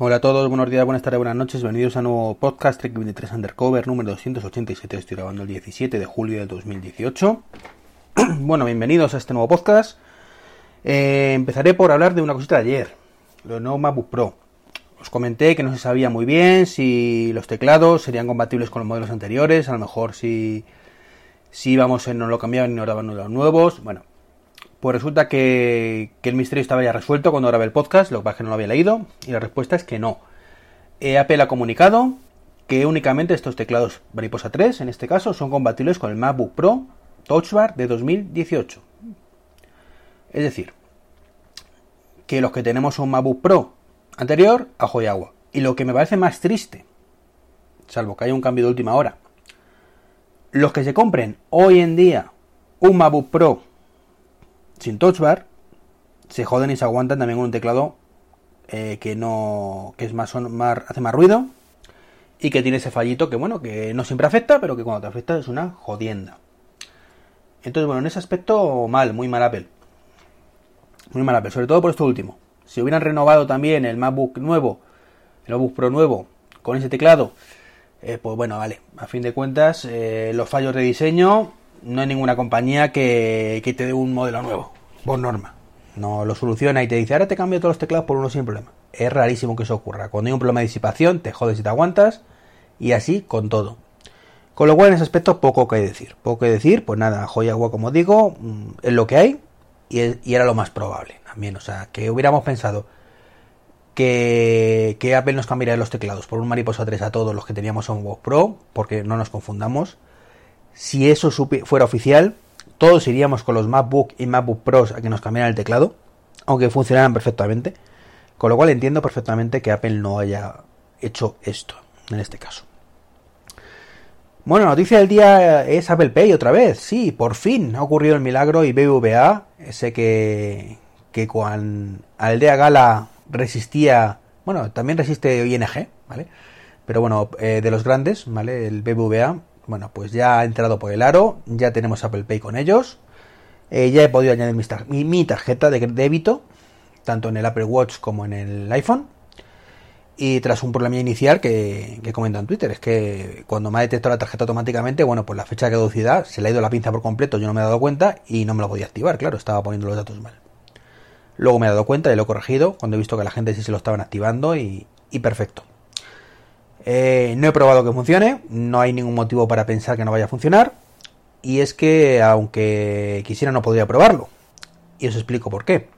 Hola a todos, buenos días, buenas tardes, buenas noches, bienvenidos a nuevo podcast Trek 23 Undercover número 287, estoy grabando el 17 de julio de 2018. bueno, bienvenidos a este nuevo podcast. Eh, empezaré por hablar de una cosita de ayer, lo nuevo MacBook Pro. Os comenté que no se sabía muy bien si los teclados serían compatibles con los modelos anteriores, a lo mejor si, si íbamos en no lo cambiaban y no daban los nuevos. Bueno, pues resulta que, el misterio estaba ya resuelto cuando grabé el podcast, lo que pasa es que no lo había leído, y la respuesta es que no. Eh, Apple ha comunicado que únicamente estos teclados Mariposa 3, en este caso, son compatibles con el MacBook Pro Touch Bar de 2018. Es decir, que los que tenemos un MacBook Pro anterior, ajo y agua. Y lo que me parece más triste, salvo que haya un cambio de última hora, los que se compren hoy en día un MacBook Pro sin touch bar, se joden y se aguantan también con un teclado eh, que no que es más, más, hace más ruido y que tiene ese fallito que bueno que no siempre afecta pero que cuando te afecta es una jodienda. Entonces bueno en ese aspecto mal muy mal Apple. Muy mal Apple sobre todo por esto último. Si hubieran renovado también el MacBook nuevo el MacBook Pro nuevo con ese teclado eh, pues bueno vale. A fin de cuentas eh, los fallos de diseño no hay ninguna compañía que, te dé un modelo nuevo, por norma. No lo soluciona y te dice, ahora te cambio todos los teclados por uno sin problema. Es rarísimo que eso ocurra. Cuando hay un problema de disipación, te jodes y te aguantas. Y así con todo. Con lo cual, en ese aspecto, poco que decir. Poco que decir, pues nada, joya agua, como digo, mm, es lo que hay. Y, era lo más probable también. O sea, que hubiéramos pensado que, que Apple nos cambiaría los teclados por un Mariposa 3 a todos los que teníamos un Pro, porque no nos confundamos si eso fuera oficial, todos iríamos con los MacBook y MacBook Pros a que nos cambiaran el teclado, aunque funcionaran perfectamente. Con lo cual entiendo perfectamente que Apple no haya hecho esto en este caso. Bueno, la noticia del día es Apple Pay otra vez. Sí, por fin ha ocurrido el milagro y BBVA, ese que, que con Aldea Gala resistía, bueno, también resiste ING, ¿vale? Pero bueno, eh, de los grandes, ¿vale? El BBVA bueno, pues ya ha entrado por el aro, ya tenemos Apple Pay con ellos. Eh, ya he podido añadir mi, tarjeta de débito, tanto en el Apple Watch como en el iPhone. Y tras un problema inicial que, que comenta en Twitter, es que cuando me ha detectado la tarjeta automáticamente, bueno, pues la fecha de caducidad se le ha ido la pinza por completo, yo no me he dado cuenta y no me lo podía activar, claro, estaba poniendo los datos mal. Luego me he dado cuenta y lo he corregido cuando he visto que la gente sí se lo estaban activando y perfecto. Eh, no he probado que funcione, no hay ningún motivo para pensar que no vaya a funcionar. Y es que, aunque quisiera, no podría probarlo. Y os explico por qué.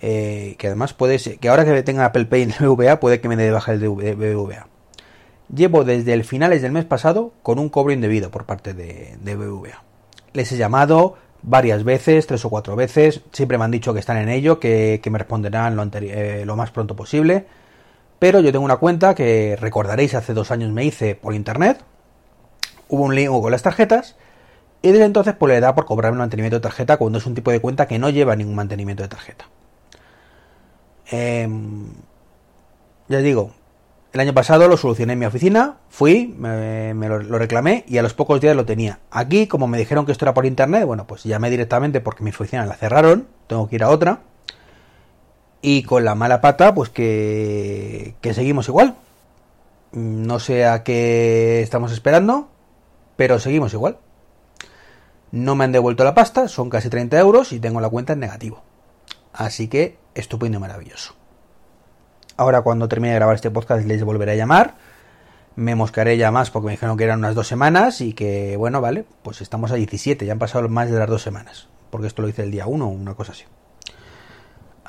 Eh, que además puede ser, que ahora que tenga Apple Pay en el BVA, puede que me dé baja el de BVA. Llevo desde el finales del mes pasado con un cobro indebido por parte de, de BVA. Les he llamado varias veces, tres o cuatro veces. Siempre me han dicho que están en ello, que, me responderán eh, lo más pronto posible pero yo tengo una cuenta que recordaréis hace dos años me hice por internet. Hubo un link con las tarjetas. Y desde entonces pues le da por cobrarme mantenimiento de tarjeta cuando es un tipo de cuenta que no lleva ningún mantenimiento de tarjeta. Em, ya digo, el año pasado lo solucioné en mi oficina, fui, me, lo, lo, reclamé y a los pocos días lo tenía. Aquí, como me dijeron que esto era por internet, bueno, pues llamé directamente porque mi oficina la cerraron, tengo que ir a otra. Y con la mala pata, pues que, que seguimos igual. No sé a qué estamos esperando, pero seguimos igual. No me han devuelto la pasta, son casi 30 euros y tengo la cuenta en negativo. Así que estupendo y maravilloso. Ahora cuando termine de grabar este podcast les volveré a llamar. Me moscaré ya más porque me dijeron que eran unas dos semanas y que, bueno, vale, pues estamos a 17, ya han pasado más de las dos semanas. Porque esto lo hice el día 1 o una cosa así.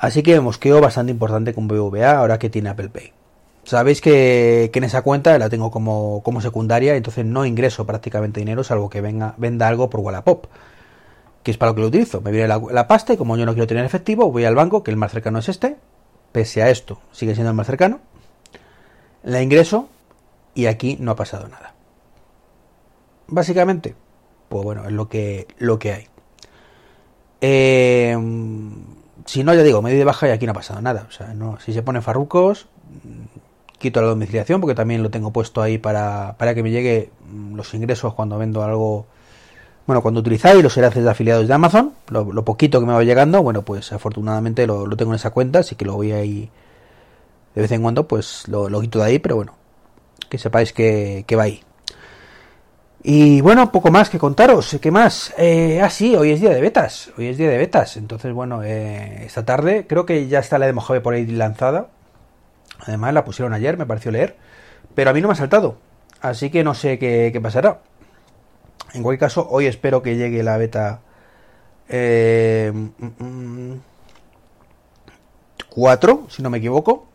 Así que mosqueo bastante importante con BVA ahora que tiene Apple Pay. Sabéis que, en esa cuenta la tengo como, como, secundaria, entonces no ingreso prácticamente dinero salvo que venga, venda algo por Wallapop, que es para lo que lo utilizo. Me viene la, pasta y como yo no quiero tener efectivo, voy al banco, que el más cercano es este, pese a esto, sigue siendo el más cercano, la ingreso y aquí no ha pasado nada. Básicamente, pues bueno, es lo que, lo que hay. Eh, si no, ya digo, me doy de baja y aquí no ha pasado nada. O sea, no, si se ponen farrucos, quito la domiciliación porque también lo tengo puesto ahí para, para que me llegue mm, los ingresos cuando vendo algo. Bueno, cuando utilizáis los enlaces de afiliados de Amazon, lo, poquito que me va llegando, bueno, pues afortunadamente lo, tengo en esa cuenta, así que lo voy ahí de vez en cuando pues lo, quito de ahí, pero bueno, que sepáis que, va ahí. Y bueno, poco más que contaros. ¿Qué más? Eh, ah, sí, hoy es día de betas. Hoy es día de betas. Entonces, bueno, eh, esta tarde creo que ya está la de Mojave por ahí lanzada. Además, la pusieron ayer, me pareció leer. Pero a mí no me ha saltado. Así que no sé qué, pasará. En cualquier caso, hoy espero que llegue la beta 4, eh, mm, mm, si no me equivoco,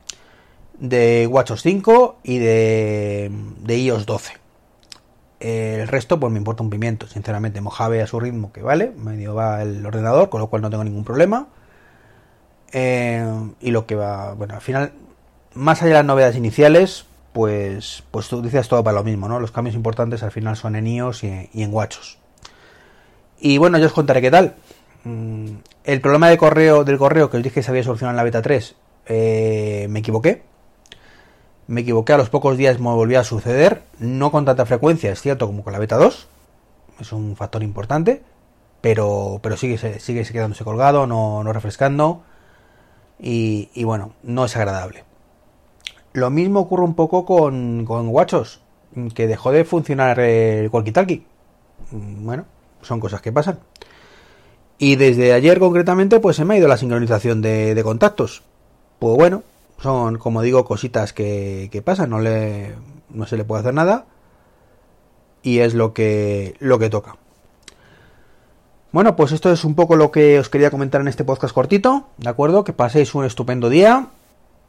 de WatchOS 5 y de, de iOS 12. El resto, pues me importa un pimiento, sinceramente. Mojave a su ritmo, que vale, medio va el ordenador, con lo cual no tengo ningún problema. Eh, y lo que va, bueno, al final, más allá de las novedades iniciales, pues, pues tú dices todo para lo mismo, ¿no? Los cambios importantes al final son en iOS y, en WatchOS. Y bueno, yo os contaré qué tal. Mm, el problema de correo, del correo que os dije que se había solucionado en la beta 3, eh, me equivoqué. Me equivoqué, a los pocos días me volvió a suceder, no con tanta frecuencia, es cierto, como con la beta 2. Es un factor importante, pero, pero sigue, sigue quedándose colgado, no, no refrescando. Y, bueno, no es agradable. Lo mismo ocurre un poco con, con Guachos, que dejó de funcionar el walkie-talkie. Bueno, son cosas que pasan. Y desde ayer concretamente, pues se me ha ido la sincronización de, contactos. Pues bueno, son como digo cositas que, que, pasan, no, le, no se le puede hacer nada. Y es lo que, lo que toca. Bueno, pues esto es un poco lo que os quería comentar en este podcast cortito, ¿de acuerdo? Que paséis un estupendo día.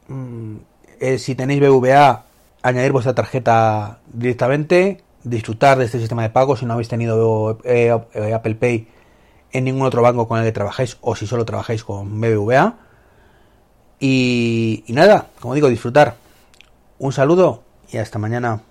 Mm, eh, si tenéis BVA, añadir vuestra tarjeta directamente, disfrutar de este sistema de pago si no habéis tenido eh, eh, Apple Pay en ningún otro banco con el que trabajáis o si solo trabajáis con BBVA. Y, nada, como digo, disfrutar. Un saludo y hasta mañana.